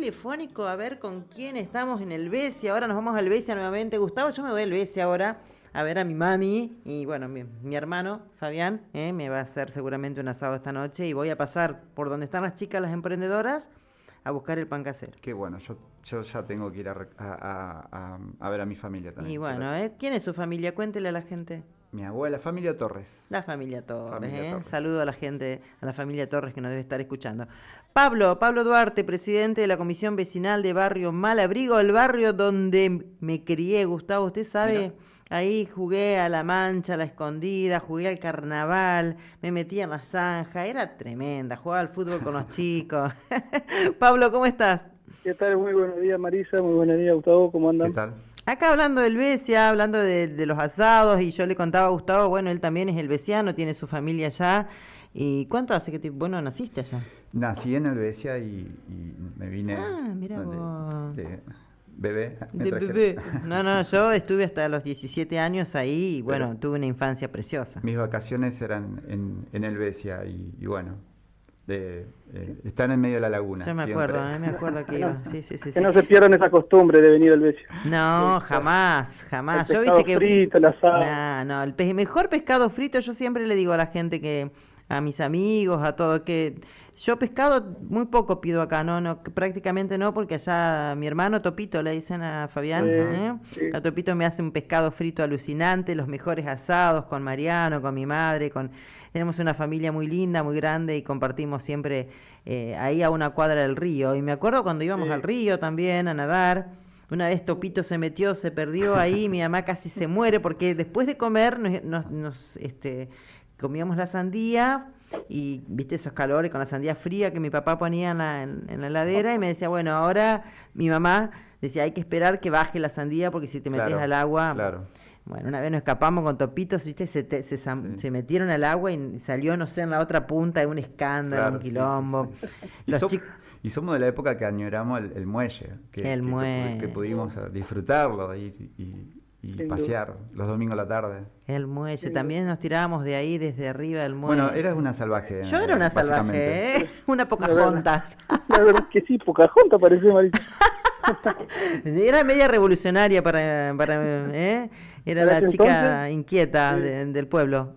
telefónico a ver con quién estamos en el Besia. Ahora nos vamos al Besia nuevamente. Gustavo, yo me voy al Besia ahora a ver a mi mami y bueno, mi, hermano Fabián eh, me va a hacer seguramente un asado esta noche y voy a pasar por donde están las chicas, las emprendedoras, a buscar el pan casero. Qué bueno, yo, yo ya tengo que ir a, a, ver a mi familia también. Y bueno, ¿eh? ¿quién es su familia? Cuéntele a la gente. Mi abuela, familia Torres. La familia Torres, ¿eh? Saludo a la gente, a la familia Torres que nos debe estar escuchando. Pablo, Pablo Duarte, presidente de la Comisión Vecinal de Barrio Malabrigo, el barrio donde me crié, Gustavo, usted sabe... Ahí jugué a la mancha, a la escondida, jugué al carnaval, me metí en la zanja, era tremenda, jugaba al fútbol con los chicos. Pablo, ¿cómo estás? ¿Qué tal? Muy buenos días, Marisa, muy buenos días, Gustavo, ¿cómo andan? ¿Qué tal? Acá hablando del Besia, hablando de, los asados, y yo le contaba a Gustavo, bueno, él también es el besiano, tiene su familia allá. ¿Y cuánto hace que, bueno, naciste allá? Nací en el Besia y, me vine... Ah, mira vos. Bebé. De bebé. No, no, yo estuve hasta los 17 años ahí y bueno, tuve una infancia preciosa. Mis vacaciones eran en, en Helvecia y, y bueno, de, eh, están en medio de la laguna. Yo me acuerdo, eh, me acuerdo que iba. Sí, sí, sí, que no se pierdan esa costumbre de venir al Helvecia. No, jamás, jamás. El yo viste que frito, el asado. No, no, el mejor pescado frito yo siempre le digo a la gente que a mis amigos, a todo que yo pescado muy poco pido acá, no, no, prácticamente no, porque allá mi hermano Topito le dicen a Fabián, ¿eh? a Topito me hace un pescado frito alucinante, los mejores asados con Mariano, con mi madre, con tenemos una familia muy linda, muy grande y compartimos siempre eh, ahí a una cuadra del río. Y me acuerdo cuando íbamos al río también a nadar. Una vez Topito se metió, se perdió ahí, mi mamá casi se muere porque después de comer nos, nos este, comíamos la sandía y viste esos calores con la sandía fría que mi papá ponía en la, en, la heladera y me decía, bueno, ahora mi mamá decía, hay que esperar que baje la sandía porque si te metes al agua... Claro. Bueno, una vez nos escapamos con topitos, ¿viste? Se, se, se, metieron al agua y salió, no sé, en la otra punta de un escándalo, un quilombo. y, somos de la época que añoramos el, muelle, que, el muelle. que, pudimos disfrutarlo y, y y pasear los domingos a la tarde. El muelle, también nos tirábamos de ahí desde arriba del muelle. Bueno, eras una salvaje. Yo era una salvaje, ¿eh? una Pocahontas. La verdad que sí, Pocahontas parecía Marita. era media revolucionaria para, para ¿eh? Era la chica inquieta del pueblo.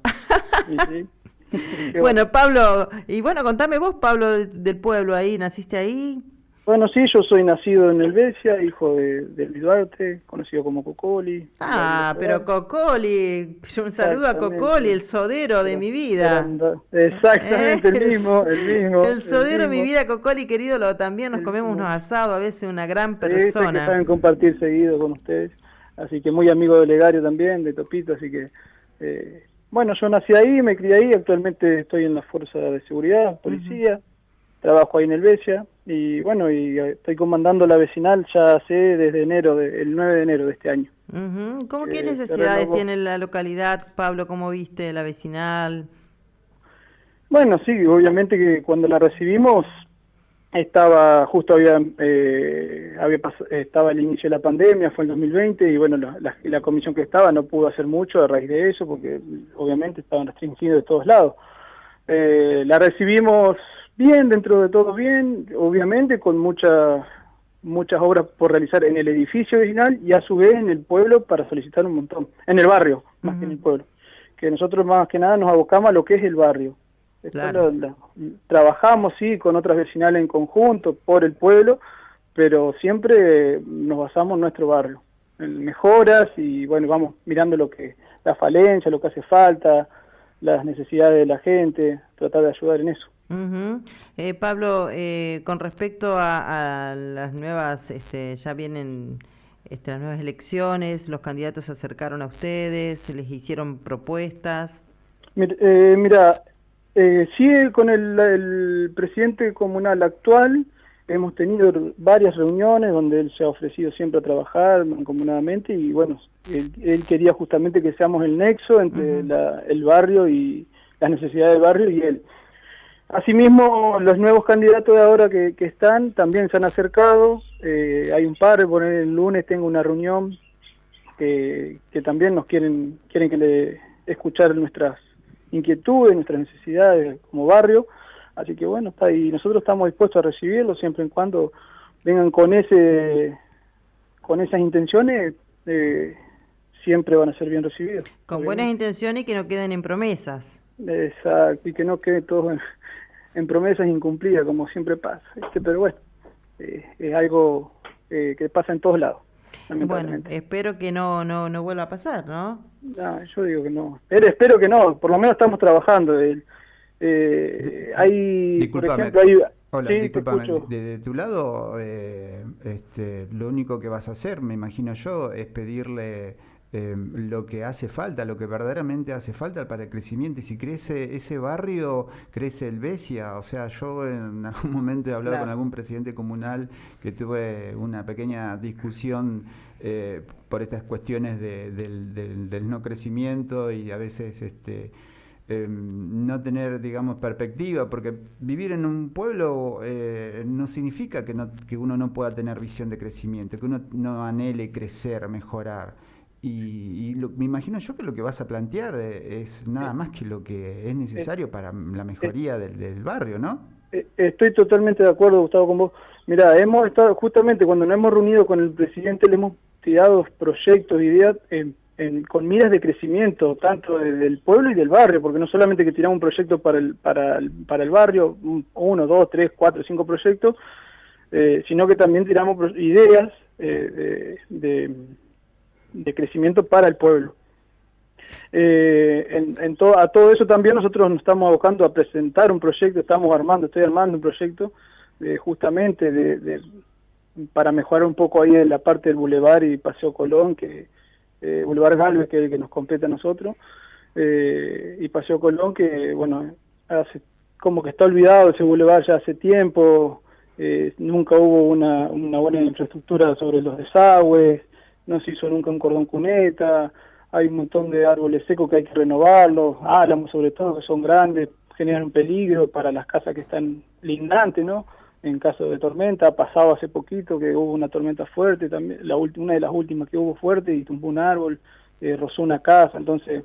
bueno, Pablo, y bueno, contame vos, Pablo, del pueblo ahí, ¿naciste ahí? Bueno, sí, yo soy nacido en Helvecia, hijo de, de Duarte, conocido como Cocoli. Ah, pero Cocoli, un saludo a Cocoli, el sodero de mi vida. Exactamente, el mismo, el mismo. El sodero de mi vida, Cocoli, querido, lo, también nos comemos unos asados, a veces una gran persona. Sí, que saben compartir seguido con ustedes, así que muy amigo de Legario también, de Topito, así que... Eh, bueno, yo nací ahí, me crié ahí, actualmente estoy en la Fuerza de Seguridad, Policía trabajo ahí en Helvecia y bueno, y estoy comandando la vecinal ya hace desde enero, el 9 de enero de este año. ¿Cómo qué necesidades tiene la localidad, Pablo? ¿Cómo viste la vecinal? Bueno, sí, obviamente que cuando la recibimos estaba justo había, eh, había estaba el inicio de la pandemia, fue en 2020 y bueno, la, la, comisión que estaba no pudo hacer mucho a raíz de eso porque obviamente estaban restringidos de todos lados. Eh, la recibimos Bien, dentro de todo bien, obviamente con muchas muchas obras por realizar en el edificio original y a su vez en el pueblo para solicitar un montón, en el barrio, más que en el pueblo. Que nosotros más que nada nos abocamos a lo que es el barrio. trabajamos, sí, con otras vecinales en conjunto, por el pueblo, pero siempre nos basamos en nuestro barrio, en mejoras y bueno, vamos mirando lo que, la falencia, lo que hace falta, las necesidades de la gente, tratar de ayudar en eso. Eh, Pablo, eh, con respecto a, las nuevas, este, ya vienen este, las nuevas elecciones, los candidatos se acercaron a ustedes, les hicieron propuestas. Eh, mira, eh, sí, con el, presidente comunal actual hemos tenido varias reuniones donde él se ha ofrecido siempre a trabajar mancomunadamente y bueno, él, quería justamente que seamos el nexo entre el barrio y las necesidades del barrio y él. Asimismo, los nuevos candidatos de ahora que, están también se han acercado. Eh, hay un par, por el lunes tengo una reunión que, también nos quieren quieren que le escuchar nuestras inquietudes, nuestras necesidades como barrio. Así que bueno, está ahí. nosotros estamos dispuestos a recibirlo siempre en cuando vengan con ese con esas intenciones, eh, siempre van a ser bien recibidos. Con buenas intenciones y que no queden en promesas. Exacto, y que no quede todo en, promesas incumplidas, como siempre pasa. Este, pero bueno, eh, es algo eh, que pasa en todos lados. Bueno, espero que no, no, no vuelva a pasar, ¿no? No, yo digo que no. Pero espero que no, por lo menos estamos trabajando. Eh, hay, por ejemplo, hay, Hola, discúlpame, de, tu lado, eh, este, lo único que vas a hacer, me imagino yo, es pedirle eh, lo que hace falta, lo que verdaderamente hace falta para el crecimiento. Y si crece ese barrio, crece el Besia. O sea, yo en algún momento he hablado con algún presidente comunal que tuve una pequeña discusión eh, por estas cuestiones del, del, no crecimiento y a veces... este eh, no tener, digamos, perspectiva, porque vivir en un pueblo eh, no significa que, no, que uno no pueda tener visión de crecimiento, que uno no anhele crecer, mejorar. Y, me imagino yo que lo que vas a plantear eh, es nada más que lo que es necesario para la mejoría del, del barrio, ¿no? Estoy totalmente de acuerdo, Gustavo, con vos. Mira, hemos estado, justamente cuando nos hemos reunido con el presidente, le hemos tirado proyectos, ideas en con miras de crecimiento, tanto del pueblo y del barrio, porque no solamente que tiramos un proyecto para el, para el, para el barrio, uno, dos, tres, cuatro, cinco proyectos, eh, sino que también tiramos ideas eh, de, de, crecimiento para el pueblo. Eh, en, en a todo eso también nosotros nos estamos abocando a presentar un proyecto, estamos armando, estoy armando un proyecto justamente de, para mejorar un poco ahí en la parte del Boulevard y Paseo Colón, que eh, Boulevard Galvez, que, que nos compete a nosotros, eh, y Paseo Colón, que bueno, hace, como que está olvidado ese boulevard ya hace tiempo, eh, nunca hubo una buena infraestructura sobre los desagües, no se hizo nunca un cordón cuneta, hay un montón de árboles secos que hay que renovarlos, álamos sobre todo, que son grandes, generan un peligro para las casas que están lindantes, ¿no? en caso de tormenta. Ha pasado hace poquito que hubo una tormenta fuerte, también la una de las últimas que hubo fuerte y tumbó un árbol, eh, rozó una casa. Entonces,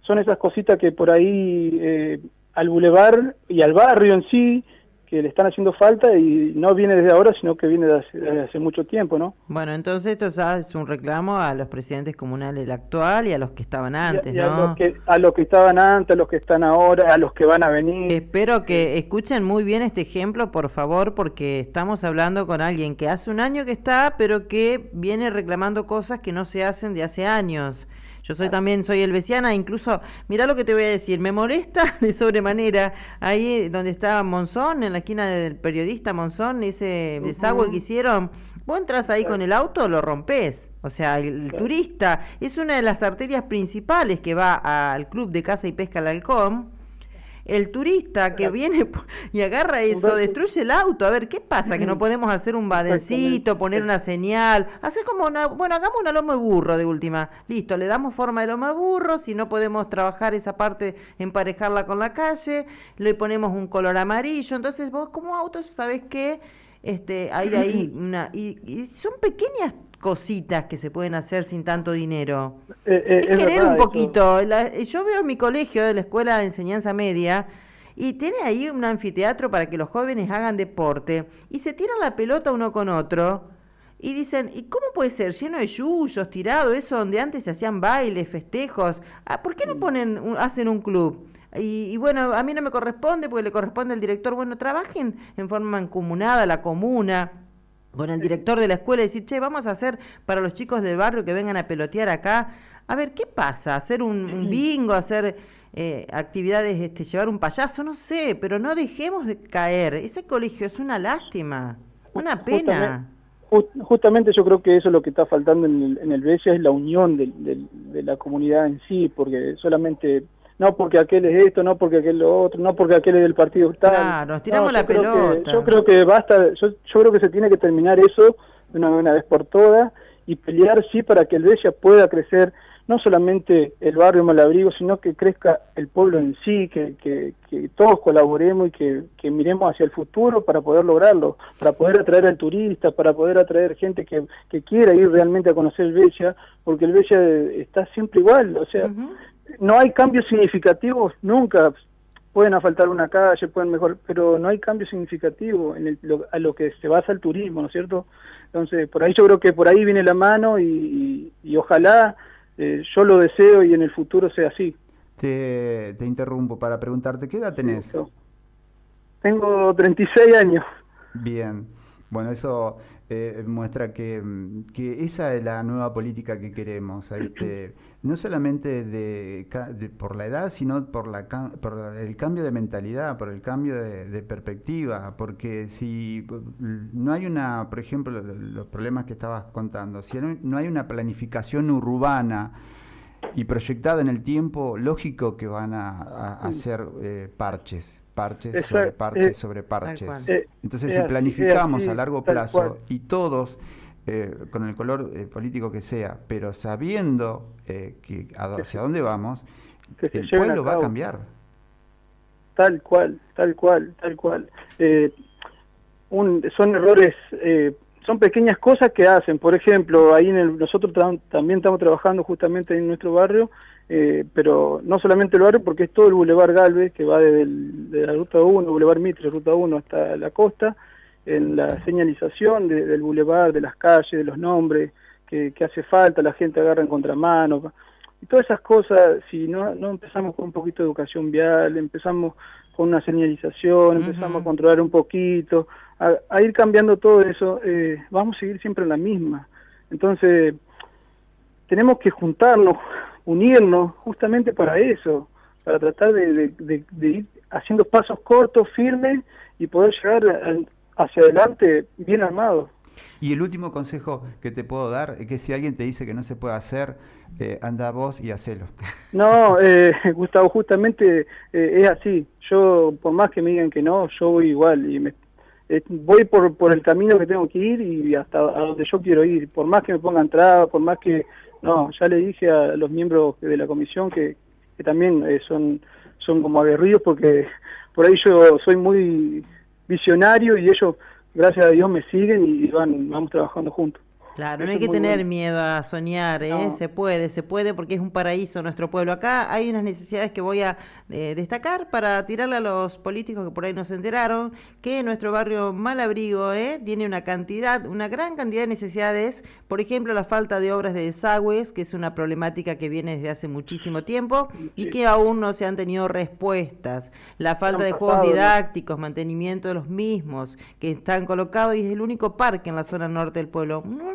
son esas cositas que por ahí eh, al bulevar y al barrio en sí que le están haciendo falta y no viene desde ahora, sino que viene desde hace, mucho tiempo, ¿no? Bueno, entonces esto ya es un reclamo a los presidentes comunales actual y a los que estaban antes, ¿no? A los, que, a los que estaban antes, a los que están ahora, a los que van a venir. Espero que escuchen muy bien este ejemplo, por favor, porque estamos hablando con alguien que hace un año que está, pero que viene reclamando cosas que no se hacen de hace años. Yo soy también, soy elvesiana, incluso, mira lo que te voy a decir, me molesta de sobremanera, ahí donde está Monzón, en la esquina del periodista Monzón, ese desagüe que hicieron, vos entras ahí con el auto, lo rompes. O sea, el, turista es una de las arterias principales que va al Club de Caza y Pesca al Halcón el turista que viene y agarra eso, destruye el auto. A ver, ¿qué pasa? Que no podemos hacer un badecito, poner una señal, hacer como una, bueno, hagamos una loma de burro de última. Listo, le damos forma de loma de burro, si no podemos trabajar esa parte, emparejarla con la calle, le ponemos un color amarillo. Entonces vos como auto sabes que este, hay ahí una... y son pequeñas cositas que se pueden hacer sin tanto dinero. Eh, eh, es, querer un poquito. yo veo mi colegio de la escuela de enseñanza media y tiene ahí un anfiteatro para que los jóvenes hagan deporte y se tiran la pelota uno con otro. Y dicen, ¿y cómo puede ser lleno de yuyos, tirado, eso donde antes se hacían bailes, festejos? Ah, ¿Por qué no ponen, hacen un club? Y, y, bueno, a mí no me corresponde porque le corresponde al director. Bueno, trabajen en forma mancomunada, la comuna, con el director de la escuela y decir, che, vamos a hacer para los chicos del barrio que vengan a pelotear acá. A ver, ¿qué pasa? ¿Hacer un, bingo? ¿Hacer eh, actividades, este, llevar un payaso? No sé, pero no dejemos de caer. Ese colegio es una lástima, una pena. Justamente, yo creo que eso es lo que está faltando en el, en el es la unión de la comunidad en sí, porque solamente no porque aquel es esto, no porque aquel lo otro, no porque aquel es del partido tal. Claro, nos tiramos la pelota. yo creo que basta, yo, yo creo que se tiene que terminar eso de una, una vez por todas y pelear sí para que el Bella pueda crecer no solamente el barrio Malabrigo, sino que crezca el pueblo en sí, que, que, que todos colaboremos y que, que, miremos hacia el futuro para poder lograrlo, para poder atraer al turista, para poder atraer gente que, que quiera ir realmente a conocer el Bella, porque el Bella está siempre igual, o sea, no hay cambios significativos nunca. pueden asfaltar una calle, pueden mejor, pero no hay cambio significativo en el, a lo que se basa el turismo, ¿no es cierto? Entonces, por ahí yo creo que por ahí viene la mano y, ojalá eh, yo lo deseo y en el futuro sea así. Te, te interrumpo para preguntarte, ¿qué edad tenés? Tengo 36 años. Bien, bueno, eso eh, muestra que, que, esa es la nueva política que queremos. Este, no solamente de, por la edad, sino por, la, por el cambio de mentalidad, por el cambio de, perspectiva. Porque si no hay una, por ejemplo, los problemas que estabas contando, si no hay una planificación urbana, y proyectada en el tiempo, lógico que van a, hacer eh, parches parches sobre parches eh, sobre parches. Eh, Entonces, si planificamos a largo plazo y todos, eh, con el color político que sea, pero sabiendo que hacia dónde vamos, el pueblo va a cambiar. Tal cual, tal cual, tal cual. Un, son errores, son pequeñas cosas que hacen. Por ejemplo, ahí en el, nosotros también estamos trabajando justamente en nuestro barrio eh, pero no solamente el barrio, porque es todo el Boulevard Galvez, que va desde de la Ruta 1, Boulevard Mitre, Ruta 1 hasta la costa, en la señalización del Boulevard, de las calles, de los nombres, que, hace falta, la gente agarra en contramano, y todas esas cosas, si no, no empezamos con un poquito de educación vial, empezamos con una señalización, empezamos a controlar un poquito, a, ir cambiando todo eso, eh, vamos a seguir siempre en la misma. Entonces, tenemos que juntarnos, unirnos justamente para eso, para tratar de, ir haciendo pasos cortos, firmes y poder llegar hacia adelante bien armados. Y el último consejo que te puedo dar es que si alguien te dice que no se puede hacer, eh, anda vos y hacelo. No, eh, Gustavo, justamente eh, es así. Yo, por más que me digan que no, yo voy igual y me, eh, voy por, por el camino que tengo que ir y hasta a donde yo quiero ir. Por más que me pongan trabas, por más que no, ya le dije a los miembros de la comisión que, también eh, son, son como aguerridos porque por ahí yo soy muy visionario y ellos, gracias a Dios, me siguen y van, vamos trabajando juntos. Claro, no hay que tener miedo a soñar, ¿eh? se puede, se puede porque es un paraíso nuestro pueblo. Acá hay unas necesidades que voy a eh, destacar para tirarle a los políticos que por ahí no se enteraron, que nuestro barrio Malabrigo ¿eh? tiene una cantidad, una gran cantidad de necesidades, por ejemplo la falta de obras de desagües, que es una problemática que viene desde hace muchísimo tiempo y que aún no se han tenido respuestas. La falta de juegos didácticos, mantenimiento de los mismos, que están colocados y es el único parque en la zona norte del pueblo no,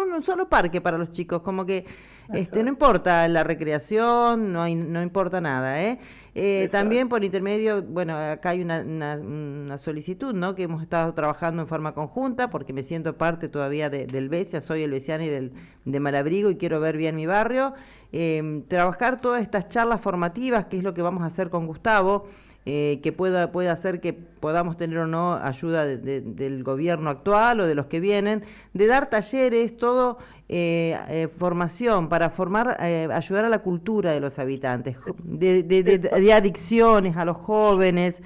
un solo parque para los chicos, como que este no importa la recreación, no hay, no importa nada, ¿eh? eh también por intermedio, bueno, acá hay una, una, solicitud, ¿no? Que hemos estado trabajando en forma conjunta, porque me siento parte todavía del BESIA, soy el Besiano y del, de Malabrigo y quiero ver bien mi barrio. Eh, trabajar todas estas charlas formativas, que es lo que vamos a hacer con Gustavo, eh, que pueda, pueda hacer que podamos tener o no ayuda del gobierno actual o de los que vienen, de dar talleres, todo eh, eh, formación para formar, ayudar a la cultura de los habitantes, de, adicciones a los jóvenes.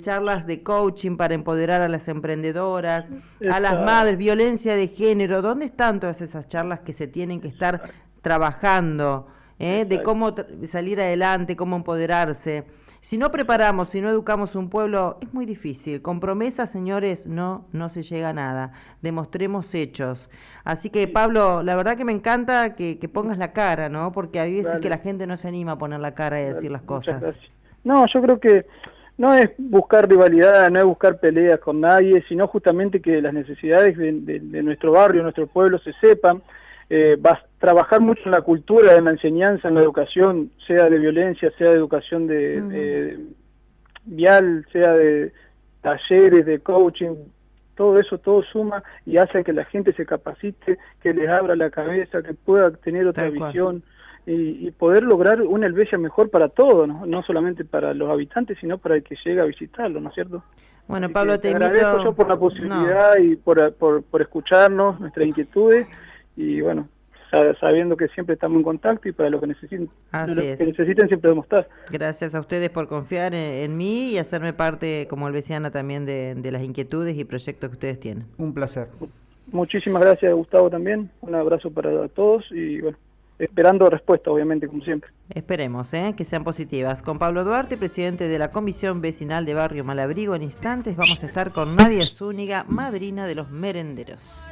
charlas de coaching para empoderar a las emprendedoras, a las madres, violencia de género. ¿Dónde están todas esas charlas que se tienen que estar trabajando? De cómo salir adelante, cómo empoderarse. Si no preparamos, si no educamos un pueblo, es muy difícil. Con promesas, señores, no, no se llega a nada. Demostremos hechos. Así que, Pablo, la verdad que me encanta que, pongas la cara, ¿no? Porque hay veces que la gente no se anima a poner la cara y decir las cosas. No, yo creo que no es buscar rivalidad, no es buscar peleas con nadie, sino justamente que las necesidades de nuestro barrio, nuestro pueblo se sepan eh, trabajar mucho en la cultura, en la enseñanza, en la educación, sea de violencia, sea de educación de, vial, sea de talleres, de coaching, todo eso, todo suma y hace que la gente se capacite, que les abra la cabeza, que pueda tener otra visión y, poder lograr una Helvecia mejor para todos, ¿no? solamente para los habitantes, sino para el que llega a visitarlo, ¿no es cierto? Bueno, Pablo, te, agradezco yo por la posibilidad y por, por, por escucharnos, nuestras inquietudes y bueno, sabiendo que siempre estamos en contacto y para lo que necesiten, que necesiten siempre debemos estar. Gracias a ustedes por confiar en, mí y hacerme parte como albesiana también de, de, las inquietudes y proyectos que ustedes tienen. Un placer. Muchísimas gracias Gustavo también, un abrazo para todos y bueno, esperando respuesta, obviamente, como siempre. Esperemos ¿eh? que sean positivas. Con Pablo Duarte, presidente de la Comisión Vecinal de Barrio Malabrigo, en instantes vamos a estar con Nadia Zúñiga, madrina de los merenderos.